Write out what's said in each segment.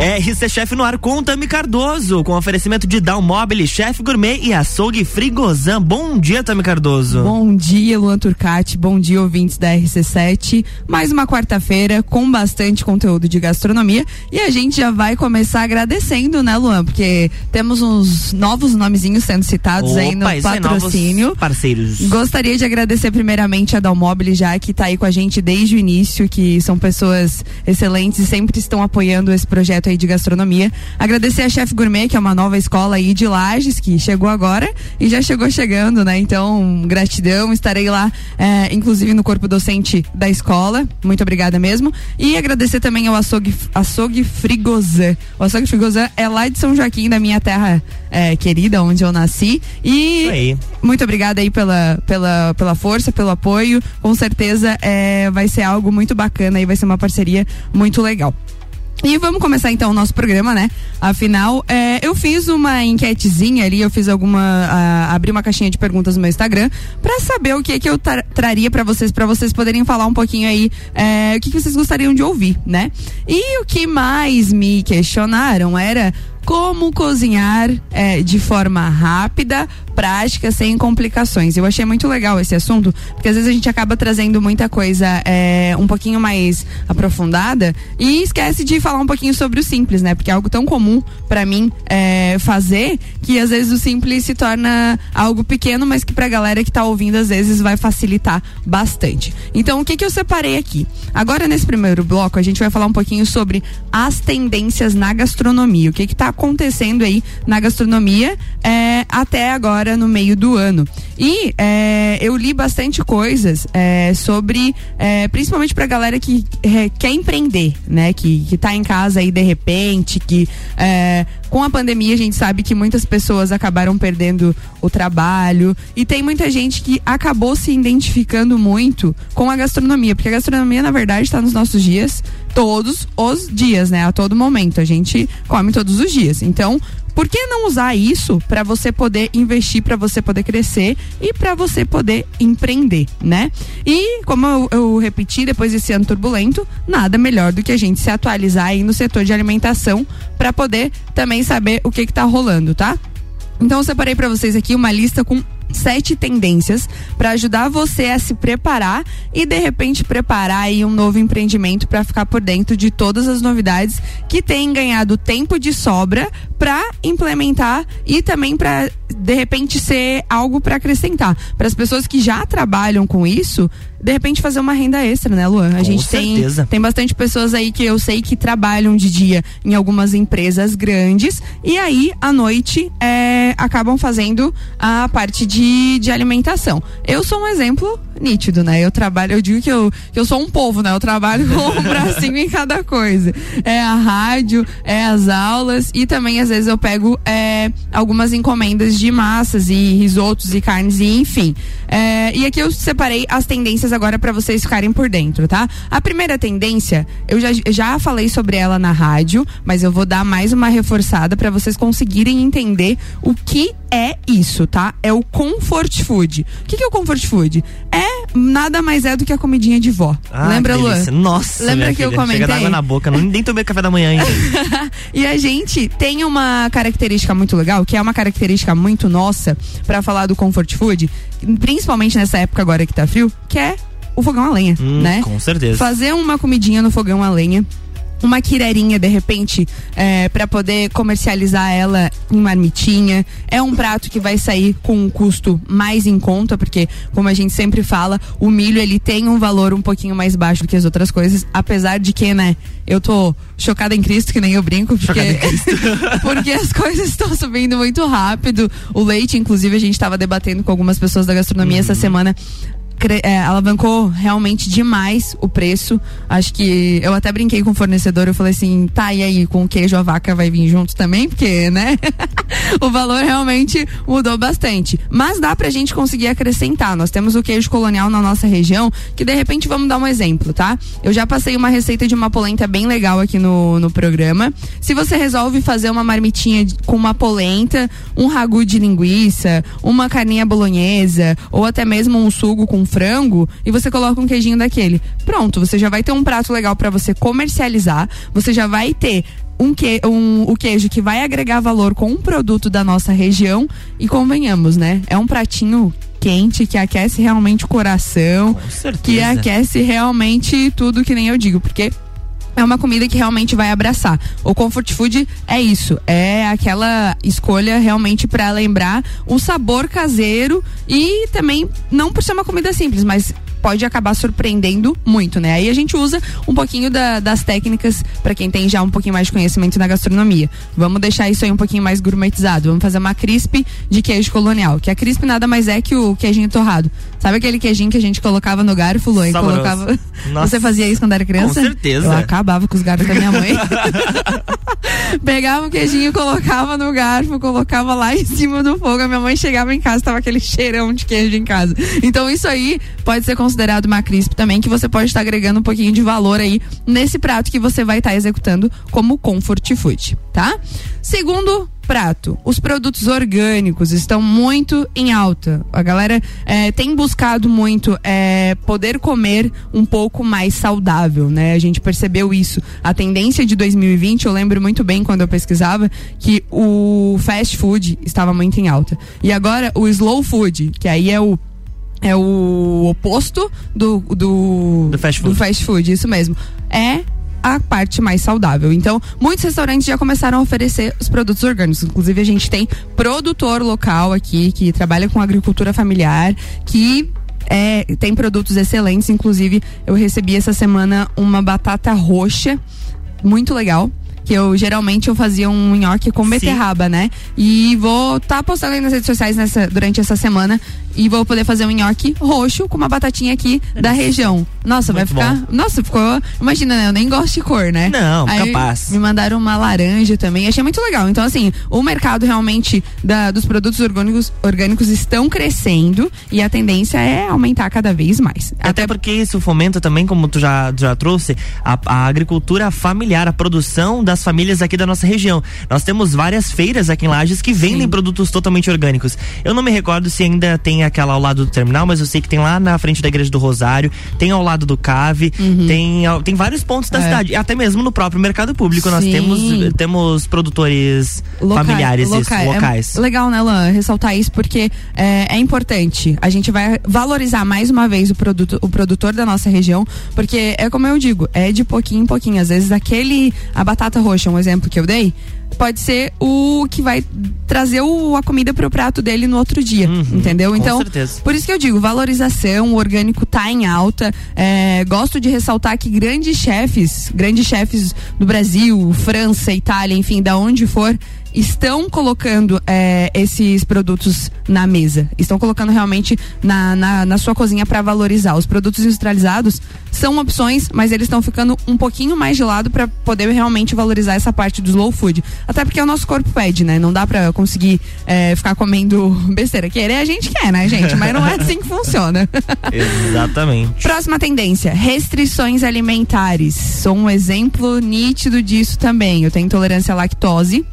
RC Chef no ar com Tami Cardoso, com oferecimento de Down Mobile, Chef Gourmet e Açougue Frigozan. Bom dia, Tami Cardoso. Bom dia, Luan Turcati. Bom dia, ouvintes da RC7. Mais uma quarta-feira com bastante conteúdo de gastronomia e a gente já vai começar agradecendo, né, Luan? Porque temos uns novos nomezinhos sendo citados Opa, aí no aí, patrocínio. novos parceiros. Gostaria de agradecer primeiramente a Dalmobile já que está aí com a gente desde o início, que são pessoas excelentes e sempre estão apoiando esse projeto aí de gastronomia. Agradecer a Chef Gourmet, que é uma nova escola aí de Lages, que chegou agora e já chegou chegando, né? Então, gratidão, estarei lá, é, inclusive no corpo docente da escola. Muito obrigada mesmo. E agradecer também ao Açougue, açougue Frigozan. O Açougue Frigozan é lá de São Joaquim, da minha terra é, querida, onde eu nasci. E muito obrigada aí pela, pela, pela força, pelo apoio. Com certeza é, vai ser algo muito bacana e vai ser uma parceria muito legal. E vamos começar então o nosso programa, né? Afinal, é, eu fiz uma enquetezinha ali, eu fiz alguma. ah, abri uma caixinha de perguntas no meu Instagram pra saber o que que eu tra- traria pra vocês, pra vocês poderem falar um pouquinho aí é, o que, que vocês gostariam de ouvir, né? E o que mais me questionaram era como cozinhar é, de forma rápida, prática, sem complicações. Eu achei muito legal esse assunto, porque às vezes a gente acaba trazendo muita coisa é, um pouquinho mais aprofundada e esquece de falar um pouquinho sobre o simples, né? Porque é algo tão comum pra mim é, fazer que às vezes o simples se torna algo pequeno, mas que pra galera que tá ouvindo às vezes vai facilitar bastante. Então, o que que eu separei aqui? Agora, nesse primeiro bloco, a gente vai falar um pouquinho sobre as tendências na gastronomia. O que que tá acontecendo aí na gastronomia é, até agora no meio do ano. E é, eu li bastante coisas é, sobre, é, principalmente pra galera que é, quer empreender, né? Que, que tá em casa aí de repente, que é, com a pandemia a gente sabe que muitas pessoas acabaram perdendo o trabalho e tem muita gente que acabou se identificando muito com a gastronomia, porque a gastronomia na verdade está nos nossos dias todos os dias, né? A todo momento a gente come todos os dias. Então, por que não usar isso para você poder investir, para você poder crescer e para você poder empreender, né? E como eu, eu repeti depois desse ano turbulento, nada melhor do que a gente se atualizar aí no setor de alimentação para poder também saber o que que tá rolando, tá? Então eu separei para vocês aqui uma lista com sete tendências para ajudar você a se preparar e de repente preparar aí um novo empreendimento para ficar por dentro de todas as novidades que têm ganhado tempo de sobra para implementar e também para de repente ser algo para acrescentar. Para as pessoas que já trabalham com isso de repente fazer uma renda extra, né, Luan? A Com gente tem certeza. tem bastante pessoas aí que eu sei que trabalham de dia em algumas empresas grandes e aí à noite é, acabam fazendo a parte de, de alimentação. Eu sou um exemplo nítido, né? Eu trabalho, eu digo que eu, que eu sou um povo, né? Eu trabalho com um bracinho em cada coisa. É a rádio, é as aulas e também às vezes eu pego é, algumas encomendas de massas e risotos e carnes e enfim. É, e aqui eu separei as tendências agora para vocês ficarem por dentro, tá? A primeira tendência, eu já, já falei sobre ela na rádio, mas eu vou dar mais uma reforçada para vocês conseguirem entender o que é isso, tá? É o comfort food. O que, que é o comfort food? É nada mais é do que a comidinha de vó. Ah, Lembra, delícia. Nossa, Lembra que eu filha, comentei? Chega d'água na boca, não, nem tomei café da manhã ainda. E a gente tem uma característica muito legal, que é uma característica muito nossa pra falar do comfort food, principalmente nessa época agora que tá frio, que é o fogão a lenha, Hum, né? Com certeza. Fazer uma comidinha no fogão a lenha. Uma quirerinha, de repente, é, para poder comercializar ela em marmitinha. É um prato que vai sair com um custo mais em conta, porque, como a gente sempre fala, o milho ele tem um valor um pouquinho mais baixo do que as outras coisas. Apesar de que, né, eu tô chocada em Cristo, que nem eu brinco, porque, porque as coisas estão subindo muito rápido. O leite, inclusive, a gente estava debatendo com algumas pessoas da gastronomia essa semana é, alavancou realmente demais o preço. Acho que eu até brinquei com o fornecedor, eu falei assim, tá, e aí, com o queijo a vaca vai vir junto também? Porque, né? o valor realmente mudou bastante. Mas dá pra gente conseguir acrescentar. Nós temos o queijo colonial na nossa região, que de repente vamos dar um exemplo, tá? Eu já passei uma receita de uma polenta bem legal aqui no, no programa. Se você resolve fazer uma marmitinha com uma polenta, um ragu de linguiça, uma carninha bolonhesa, ou até mesmo um sugo com frango, e você coloca um queijinho daquele. Pronto, você já vai ter um prato legal pra você comercializar, você já vai ter um, que, um o queijo que vai agregar valor com um produto da nossa região e convenhamos, né? É um pratinho quente que aquece realmente o coração, que aquece realmente tudo que nem eu digo, porque é uma comida que realmente vai abraçar. O comfort food é isso, é aquela escolha realmente para lembrar o sabor caseiro e também não por ser uma comida simples, mas pode acabar surpreendendo muito, né? Aí a gente usa um pouquinho da, das técnicas para quem tem já um pouquinho mais de conhecimento na gastronomia. Vamos deixar isso aí um pouquinho mais gourmetizado. Vamos fazer uma crisp de queijo colonial, que a crisp nada mais é que o queijinho torrado. Sabe aquele queijinho que a gente colocava no garfo, Lô, e colocava. Nossa. Você fazia isso quando era criança? Com certeza. Eu acabava com os garfos da minha mãe. Pegava o queijinho, colocava no garfo, colocava lá em cima do fogo. A minha mãe chegava em casa, tava aquele cheirão de queijo em casa. Então isso aí pode ser considerado uma crisp também, que você pode estar agregando um pouquinho de valor aí nesse prato que você vai estar executando como comfort food, tá? Segundo prato. Os produtos orgânicos estão muito em alta. A galera é, tem buscado muito é, poder comer um pouco mais saudável, né? A gente percebeu isso. A tendência de 2020, eu lembro muito bem quando eu pesquisava que o fast food estava muito em alta. E agora o slow food, que aí é o é o oposto do, do, do, fast, food. do fast food, isso mesmo. É a parte mais saudável. Então, muitos restaurantes já começaram a oferecer os produtos orgânicos. Inclusive, a gente tem produtor local aqui que trabalha com agricultura familiar, que é, tem produtos excelentes. Inclusive, eu recebi essa semana uma batata roxa, muito legal que eu geralmente eu fazia um nhoque com beterraba, Sim. né? E vou estar tá postando aí nas redes sociais nessa, durante essa semana e vou poder fazer um nhoque roxo com uma batatinha aqui da região. Nossa, Muito vai ficar. Bom. Nossa, ficou. Imagina, né? Eu nem gosto de cor, né? Não, Aí, capaz. Me mandaram uma laranja também. Achei muito legal. Então, assim, o mercado realmente da, dos produtos orgânicos, orgânicos estão crescendo e a tendência é aumentar cada vez mais. Até, Até porque isso fomenta também, como tu já, já trouxe, a, a agricultura familiar, a produção das famílias aqui da nossa região. Nós temos várias feiras aqui em Lages que vendem Sim. produtos totalmente orgânicos. Eu não me recordo se ainda tem aquela ao lado do terminal, mas eu sei que tem lá na frente da igreja do Rosário, tem ao lado do Cave, uhum. tem, tem vários pontos da é. cidade. Até mesmo no próprio mercado público. Sim. Nós temos, temos produtores familiares loca isso, locais. É legal, né, Lan, ressaltar isso, porque é, é, importante. A gente vai valorizar mais uma vez o, produto, o produtor da nossa região, porque é como eu digo, é de pouquinho em pouquinho. Às vezes aquele, a batata roxa, um exemplo que eu dei, pode ser o que vai trazer o, a comida pro prato dele no outro dia, uhum, entendeu? Então, certeza. por isso que eu digo, valorização, o orgânico tá em alta. É, gosto de ressaltar que grandes chefes, grandes chefes do Brasil, França, Itália, enfim, da onde for, estão colocando é, esses produtos na mesa, estão colocando realmente na, na, na sua cozinha para valorizar. Os produtos industrializados são opções, mas eles estão ficando um pouquinho mais de lado para poder realmente valorizar essa parte do slow food. Até porque o nosso corpo pede, né? Não dá para conseguir é, ficar comendo besteira. Querer a gente quer, né, gente? Mas não é assim que funciona. Exatamente. Próxima tendência: restrições alimentares. Sou um exemplo nítido disso também. Eu tenho intolerância à lactose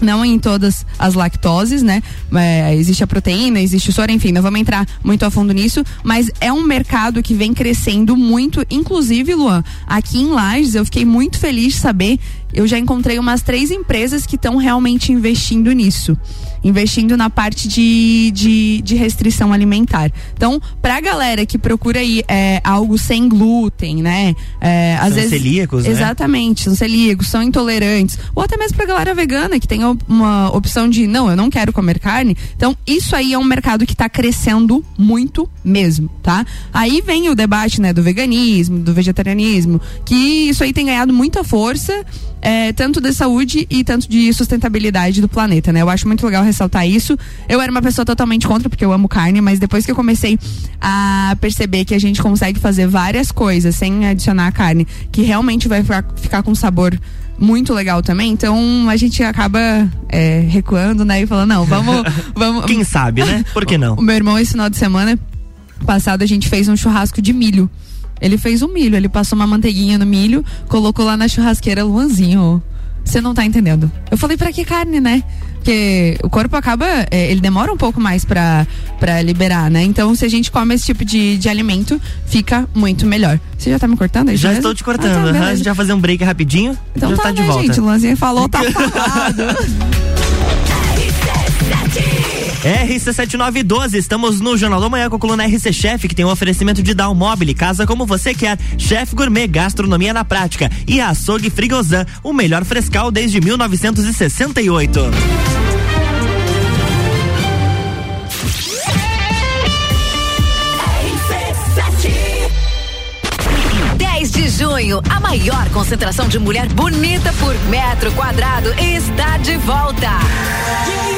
não em todas as lactoses, né? É, existe a proteína, existe o soro, enfim, não vamos entrar muito a fundo nisso, mas é um mercado que vem crescendo muito, inclusive, Luan, aqui em Lages, eu fiquei muito feliz de saber eu já encontrei umas três empresas que estão realmente investindo nisso. Investindo na parte de, de, de restrição alimentar. Então, pra galera que procura aí é, algo sem glúten, né? É, às são vezes, celíacos, né? Exatamente, são celíacos, são intolerantes. Ou até mesmo pra galera vegana, que tem uma opção de, não, eu não quero comer carne. Então, isso aí é um mercado que está crescendo muito mesmo, tá? Aí vem o debate, né, do veganismo, do vegetarianismo, que isso aí tem ganhado muita força é, tanto de saúde e tanto de sustentabilidade do planeta, né? Eu acho muito legal ressaltar isso. Eu era uma pessoa totalmente contra, porque eu amo carne, mas depois que eu comecei a perceber que a gente consegue fazer várias coisas sem adicionar carne, que realmente vai ficar, ficar com sabor muito legal também. Então a gente acaba é, recuando, né? E falando, não, vamos. vamos Quem sabe, né? Por que não? O meu irmão, esse final de semana passado, a gente fez um churrasco de milho. Ele fez um milho, ele passou uma manteiguinha no milho, colocou lá na churrasqueira Luanzinho. Você não tá entendendo. Eu falei, para que carne, né? Porque o corpo acaba, é, ele demora um pouco mais pra, pra liberar, né? Então, se a gente come esse tipo de, de alimento, fica muito melhor. Você já tá me cortando? Já estou te cortando. Ah, tá, a gente vai fazer um break rapidinho. Então já tá, tá de né, volta. gente? O Lanzinha falou, tá falado. RC7912, estamos no Jornal da Manhã com a coluna RC Chef, que tem um oferecimento de Down Mobile, casa como você quer, Chef Gourmet, gastronomia na prática e Açougue Frigozan, o melhor frescal desde 1968. de junho, a maior concentração de mulher bonita por metro quadrado está de volta. Bailinho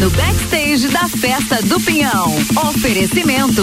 No backstage da Festa do Pinhão. Oferecimento.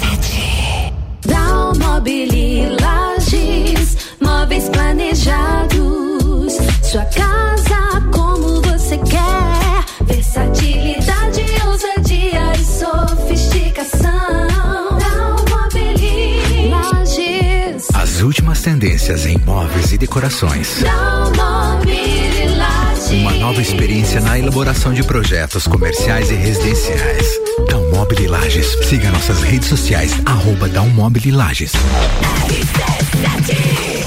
Dalmobili Lages, móveis planejados. Sua casa como você quer. Versatilidade, ousadia e sofisticação. Dalmobili Lages. As últimas tendências em móveis e decorações. Dalmobili. Uma nova experiência na elaboração de projetos comerciais e residenciais. Dalmobile Lages. Siga nossas redes sociais, arroba Dalmobile Lages.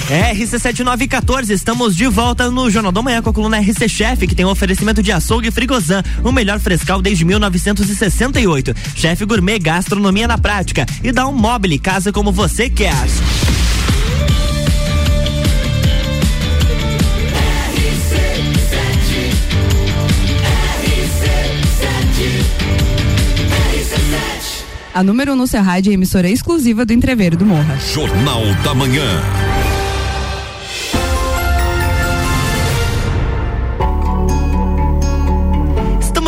RC7914, estamos de volta no Jornal da Manhã com a coluna RC Chef, que tem um oferecimento de açougue Frigozan, o melhor frescal desde 1968. Chef Gourmet, gastronomia na prática. E dá um mobile, casa como você quer. A número 1 no seu rádio emissora exclusiva do Entreveiro do Morra. Jornal da Manhã.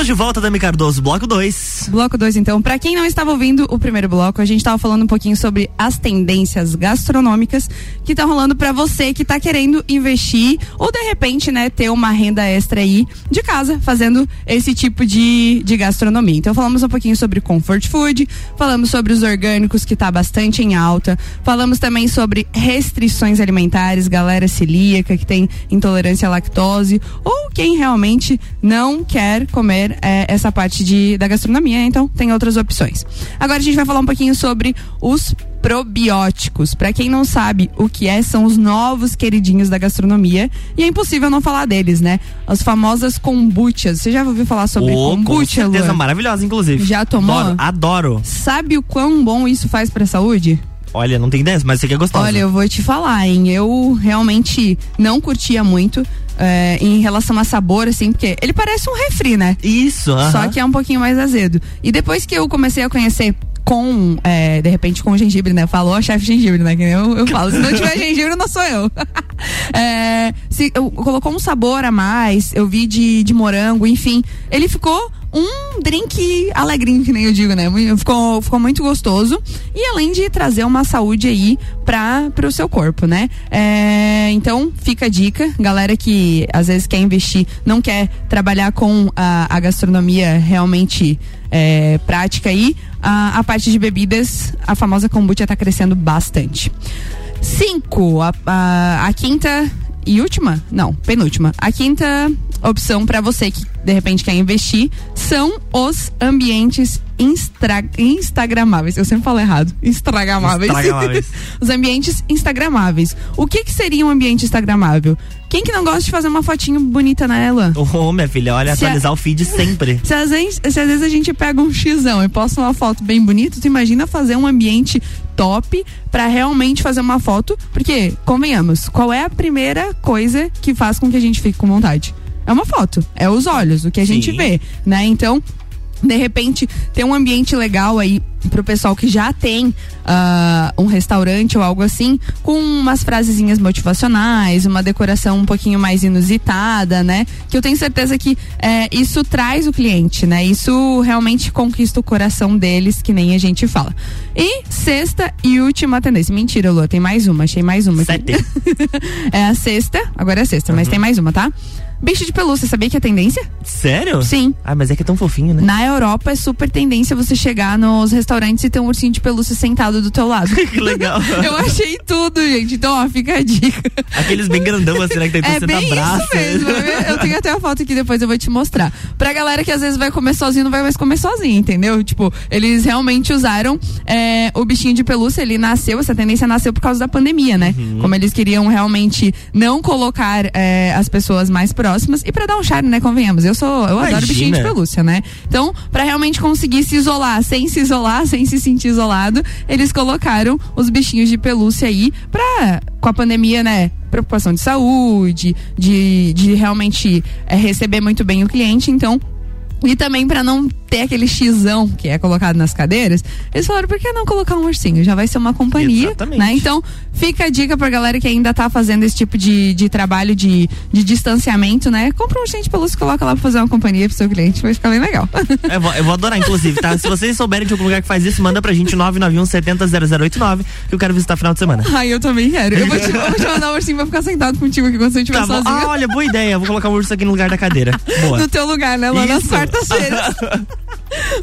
De volta, Dami Cardoso, bloco 2. Bloco 2, então. Para quem não estava ouvindo o primeiro bloco, a gente estava falando um pouquinho sobre as tendências gastronômicas que estão rolando para você que está querendo investir ou de repente, né, ter uma renda extra aí de casa fazendo esse tipo de, de gastronomia. Então falamos um pouquinho sobre comfort food, falamos sobre os orgânicos que está bastante em alta, falamos também sobre restrições alimentares, galera celíaca que tem intolerância à lactose ou quem realmente não quer comer é, essa parte de, da gastronomia, então tem outras opções. Agora a gente vai falar um pouquinho sobre os probióticos. Para quem não sabe o que é, são os novos queridinhos da gastronomia e é impossível não falar deles, né? As famosas kombuchas. Você já ouviu falar sobre oh, kombucha, Com certeza, maravilhosa, inclusive. Já tomou? Adoro. adoro. Sabe o quão bom isso faz para a saúde? Olha, não tem ideia, mas você que é gostosa. Olha, eu vou te falar, hein? Eu realmente não curtia muito. É, em relação a sabor, assim, porque ele parece um refri, né? Isso, uh -huh. Só que é um pouquinho mais azedo. E depois que eu comecei a conhecer com, é, de repente, com gengibre, né? Falou a chefe gengibre, né? Que eu, eu falo, se não tiver gengibre, não sou eu. é, se, eu, colocou um sabor a mais, eu vi de, de morango, enfim. Ele ficou um drink alegrinho, que nem eu digo, né? Ficou, ficou muito gostoso. E além de trazer uma saúde aí para o seu corpo, né? É, então, fica a dica. Galera que às vezes quer investir, não quer trabalhar com a, a gastronomia realmente é, prática aí, a, a, parte de bebidas, a famosa kombucha está crescendo bastante. Cinco, a, a, a quinta e última? Não, penúltima. A quinta opção para você que de repente quer investir são os ambientes instra, instagramáveis. Eu sempre falo errado. Instagramáveis. Instagramáveis. os ambientes instagramáveis. O que que seria um ambiente instagramável? Quem que não gosta de fazer uma fotinho bonita nela? Ô, minha filha, olha, Se a- atualizar o feed sempre. Se às, vezes, se às vezes a gente pega um xizão e posta uma foto bem bonita, tu imagina fazer um ambiente top pra realmente fazer uma foto, porque, convenhamos, qual é a primeira coisa que faz com que a gente fique com vontade? É uma foto, é os olhos, o que a gente Sim. vê, né? Então, de repente, ter um ambiente legal aí pro pessoal que já tem ah, um restaurante ou algo assim, com umas frasezinhas motivacionais, uma decoração um pouquinho mais inusitada, né? Que eu tenho certeza que é, isso traz o cliente, né? Isso realmente conquista o coração deles, que nem a gente fala. E sexta e última tendência. Mentira, Lua, tem mais uma, achei mais uma. aqui. Sete. é a sexta, agora é a sexta, mas tem mais uma, tá? Bicho de pelúcia, sabia que é tendência? Sério? Sim. Ah, mas é que é tão fofinho, né? Na Europa é super tendência você chegar nos restaurantes e ter um ursinho de pelúcia sentado do teu lado. que legal. Eu achei tudo, gente. Então, ó, fica a dica. Aqueles bem grandão assim, né? Que tem É você bem abraça. isso mesmo. Eu tenho até a foto aqui, depois eu vou te mostrar. Pra galera que às vezes vai comer sozinho, não vai mais comer sozinho, entendeu? Tipo, eles realmente usaram é, o bichinho de pelúcia, ele nasceu, essa tendência nasceu por causa da pandemia, né? Uhum. Como eles queriam realmente não colocar é, as pessoas mais próximas e pra dar um charme, né? Convenhamos. Eu sou, eu adoro Imagina. bichinho de pelúcia, né? Então, pra realmente conseguir se isolar, sem se isolar, sem se sentir isolado, eles colocaram os bichinhos de pelúcia aí pra, com a pandemia, né? Preocupação de saúde, de, de realmente é, receber muito bem o cliente, então. E também pra não ter aquele xizão que é colocado nas cadeiras, eles falaram, por que não colocar um ursinho? Já vai ser uma companhia, Exatamente. né? Então, fica a dica pra galera que ainda tá fazendo esse tipo de, de trabalho de, de distanciamento, né? Compra um ursinho de pelúcia e coloca lá pra fazer uma companhia pro seu cliente, vai ficar bem legal. Eu vou, eu vou adorar, inclusive, tá? Se vocês souberem de algum lugar que faz isso, manda pra gente 991 70 0089 que eu quero visitar final de semana. Ai, eu também quero. Eu vou te, eu vou te mandar um ursinho pra ficar sentado contigo aqui quando você estiver Tá sozinho. Ah, olha, boa ideia. Eu vou colocar um urso aqui no lugar da cadeira. Boa. no teu lugar, né? Lá nas Isso. quartas-feiras.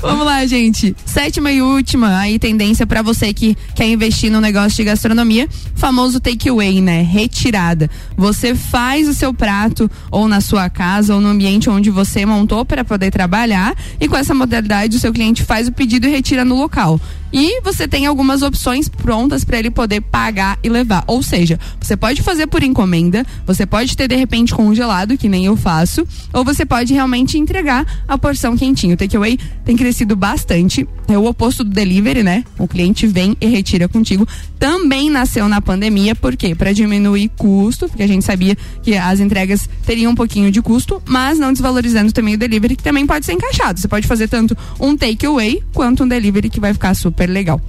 Vamos lá, gente. Sétima e última aí tendência pra você que quer investir no negócio de gastronomia, famoso takeaway, né? Retirada. Você faz o seu prato ou na sua casa ou no ambiente onde você montou para poder trabalhar e com essa modalidade o seu cliente faz o pedido e retira no local. E você tem algumas opções prontas para ele poder pagar e levar. Ou seja, você pode fazer por encomenda, você pode ter de repente congelado, que nem eu faço, ou você pode realmente entregar a porção quentinho. O takeaway tem crescido bastante. É o oposto do delivery, né? O cliente vem e retira contigo. Também nasceu na pandemia, por quê? Para diminuir custo, porque a gente sabia que as entregas teriam um pouquinho de custo, mas não desvalorizando também o delivery, que também pode ser encaixado. Você pode fazer tanto um takeaway quanto um delivery que vai ficar super legal.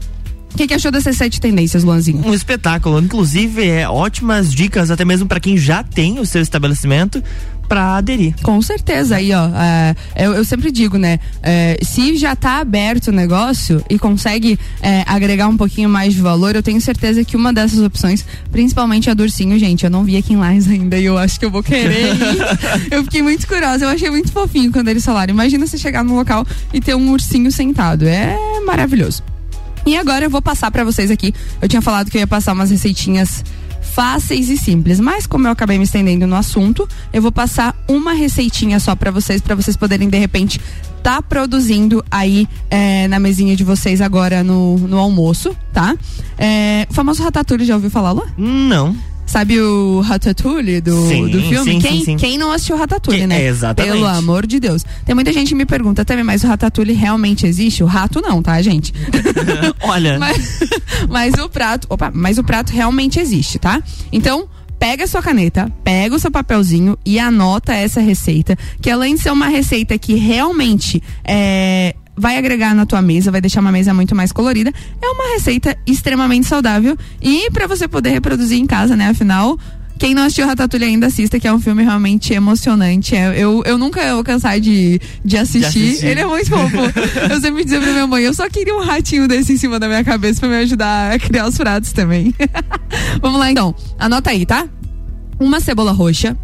O que, que achou dessas sete tendências, Luanzinho? Um espetáculo. Inclusive, é ótimas dicas, até mesmo pra quem já tem o seu estabelecimento, pra aderir. Com certeza, aí ó, é, eu, eu sempre digo, né, é, se já tá aberto o negócio e consegue é, agregar um pouquinho mais de valor, eu tenho certeza que uma dessas opções, principalmente a do ursinho, gente, eu não vi aqui em Lais ainda e eu acho que eu vou querer ir. eu fiquei muito curiosa, eu achei muito fofinho quando eles falaram, imagina você chegar no local e ter um ursinho sentado, é maravilhoso. E agora eu vou passar pra vocês aqui. Eu tinha falado que eu ia passar umas receitinhas fáceis e simples, mas como eu acabei me estendendo no assunto, eu vou passar uma receitinha só pra vocês, pra vocês poderem de repente tá produzindo aí é, na mesinha de vocês agora no, no almoço, tá? É, o famoso ratatouille, já ouviu falar, Lu? Não. Sabe o Ratatouille do, Sim, do filme? sim, quem, sim, quem não assistiu Ratatouille, Que- né? é, exatamente. Pelo amor de Deus. Tem muita gente que me pergunta também, mas o Ratatouille realmente existe? O rato não, tá, gente? Olha. mas, mas o prato, opa, mas o prato realmente existe, tá? Então, pega a sua caneta, pega o seu papelzinho e anota essa receita, que além de ser uma receita que realmente é vai agregar na tua mesa, vai deixar uma mesa muito mais colorida. É uma receita extremamente saudável e para você poder reproduzir em casa, né? Afinal, quem não assistiu Ratatouille ainda assista, que é um filme realmente emocionante. É, eu, eu nunca vou cansar de, de, assistir. assistir. Ele é muito fofo. eu sempre dizia pra minha mãe, eu só queria um ratinho desse em cima da minha cabeça pra me ajudar a criar os pratos também. Vamos lá então. Anota aí, tá? Uma cebola roxa,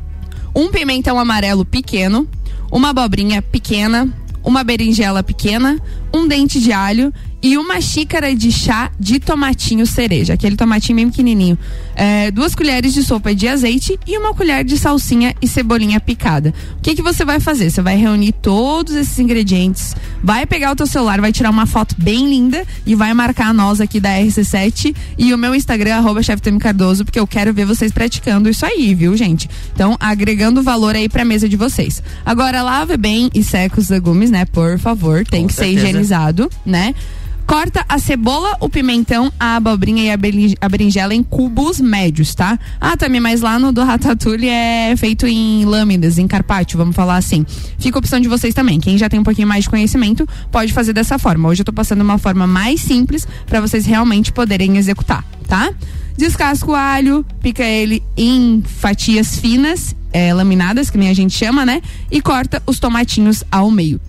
um pimentão amarelo pequeno, uma abobrinha pequena, uma berinjela pequena, um dente de alho e uma xícara de chá de tomatinho cereja, aquele tomatinho bem pequenininho. É, duas colheres de sopa de azeite e uma colher de salsinha e cebolinha picada. O que que você vai fazer? Você vai reunir todos esses ingredientes, vai pegar o teu celular, vai tirar uma foto bem linda e vai marcar nós aqui da RC7 e o meu Instagram arroba Cardoso, porque eu quero ver vocês praticando isso aí, viu, gente? Então, agregando valor aí pra mesa de vocês. Agora, lave bem e seca os legumes, né? Por favor, tem Com que certeza. ser higienizado, né? Corta a cebola, o pimentão, a abobrinha e a berinjela em cubos médios, tá? Ah, também, mas lá no do Ratatouille é feito em lâminas, em carpaccio, vamos falar assim. Fica a opção de vocês também. Quem já tem um pouquinho mais de conhecimento pode fazer dessa forma. Hoje eu tô passando uma forma mais simples para vocês realmente poderem executar, tá? Descasca o alho, pica ele em fatias finas, é, laminadas, que nem a gente chama, né? E corta os tomatinhos ao meio.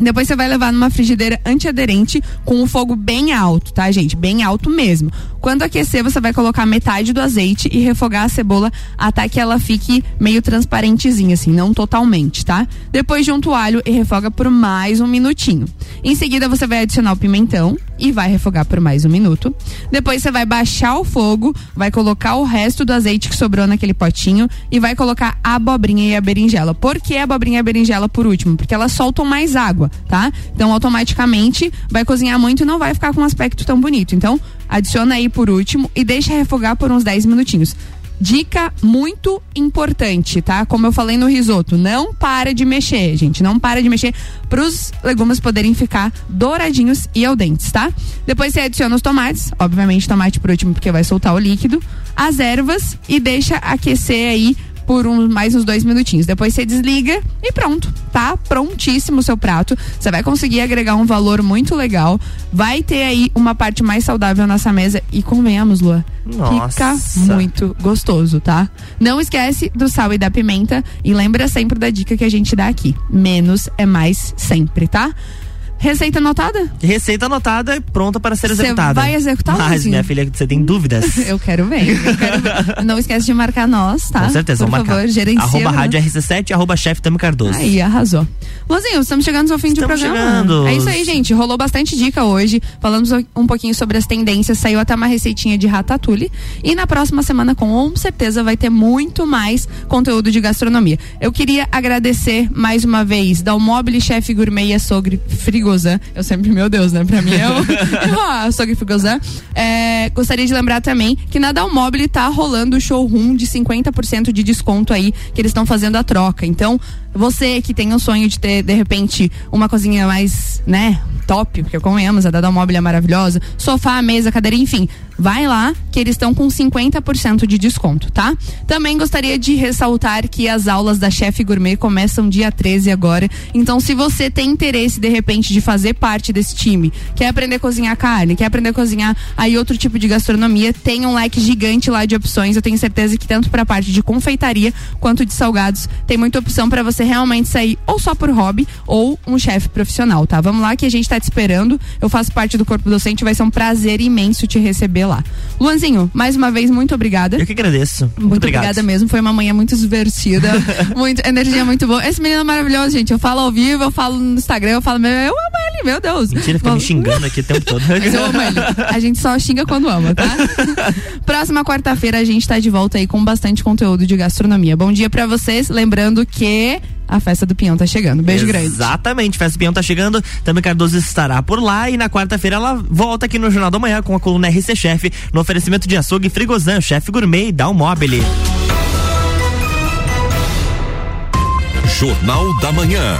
Depois você vai levar numa frigideira antiaderente com o fogo bem alto, tá, gente? Bem alto mesmo. Quando aquecer, você vai colocar metade do azeite e refogar a cebola até que ela fique meio transparentezinha, assim, não totalmente, tá? Depois junta o alho e refoga por mais um minutinho. Em seguida, você vai adicionar o pimentão e vai refogar por mais um minuto. Depois você vai baixar o fogo, vai colocar o resto do azeite que sobrou naquele potinho e vai colocar a abobrinha e a berinjela. Por que a abobrinha e a berinjela por último? Porque elas soltam mais água, tá? Então automaticamente vai cozinhar muito e não vai ficar com um aspecto tão bonito. Então adiciona aí por último e deixa refogar por uns 10 minutinhos. Dica muito importante, tá? Como eu falei no risoto, não para de mexer, gente. Não para de mexer para os legumes poderem ficar douradinhos e al dentes, tá? Depois você adiciona os tomates, obviamente tomate por último porque vai soltar o líquido, as ervas e deixa aquecer aí por um, mais uns dois minutinhos. Depois você desliga e pronto, tá prontíssimo o seu prato. Você vai conseguir agregar um valor muito legal. Vai ter aí uma parte mais saudável nessa mesa e convenhamos, Lua. Fica Nossa. muito gostoso, tá? Não esquece do sal e da pimenta e lembra sempre da dica que a gente dá aqui. Menos é mais sempre, tá? Receita anotada? Receita anotada e pronta para ser Cê executada. vai executar, Mas, minha filha, você tem dúvidas? Eu quero ver. eu quero ver. Não esquece de marcar nós, tá? Com certeza, Por vamos favor, marcar. gerencia. Arroba rádio RC7, arroba chefe Tami Cardoso. Aí, arrasou. Luzinho, estamos chegando ao fim do Estamos programa. chegando. É isso aí, gente. Rolou bastante dica hoje. Falamos um pouquinho sobre as tendências. Saiu até uma receitinha de ratatouille. E na próxima semana, com certeza, vai ter muito mais conteúdo de gastronomia. Eu queria agradecer mais uma vez Dalmobile, chefe gourmet e açougue Frigozan. Eu sempre, meu Deus, né? Pra mim é o ah, açougue Frigozan. É, gostaria de lembrar também que na Dalmobile tá rolando o showroom de 50% de desconto aí, que eles estão fazendo a troca. Então, você que tem o sonho de ter, de repente, uma cozinha mais, né, top, porque convenhamos, a da Dalmobile é maravilhosa, sofá, mesa, cadeira, enfim, vai lá que eles estão com 50% de desconto, tá? Também gostaria de ressaltar que as aulas da Chef Gourmet começam dia 13 agora. Então, se você tem interesse, de repente, de fazer parte desse time, quer aprender a cozinhar carne, quer aprender a cozinhar aí outro tipo de gastronomia, tem um leque gigante lá de opções. Eu tenho certeza que tanto para a parte de confeitaria quanto de salgados, tem muita opção para você realmente sair ou só por hobby ou um chefe profissional, tá? Vamos lá que a gente tá te esperando. Eu faço parte do corpo docente, vai ser um prazer imenso te receber lá. Luanzinho, mais uma vez, muito obrigada. Eu que agradeço. Muito, Muito obrigada mesmo. Foi uma manhã muito divertida. muito, energia muito boa. Esse menino é maravilhoso, gente. Eu falo ao vivo, eu falo no Instagram, eu falo, meu, eu amo ele, meu Deus. Mentira, fica me xingando aqui o tempo todo. Mas eu amo ele. A gente só xinga quando ama, tá? Próxima quarta-feira a gente tá de volta aí com bastante conteúdo de gastronomia. Bom dia pra vocês. Lembrando que a festa do Pinhão tá chegando. Beijo grande. Exatamente, Festa Pinhão tá chegando, Tami Cardoso estará por lá e na quarta-feira ela volta aqui no Jornal da Manhã com a coluna RC Chef, no oferecimento de açougue Frigozan, chefe gourmet e Dal Mobile. Jornal da Manhã.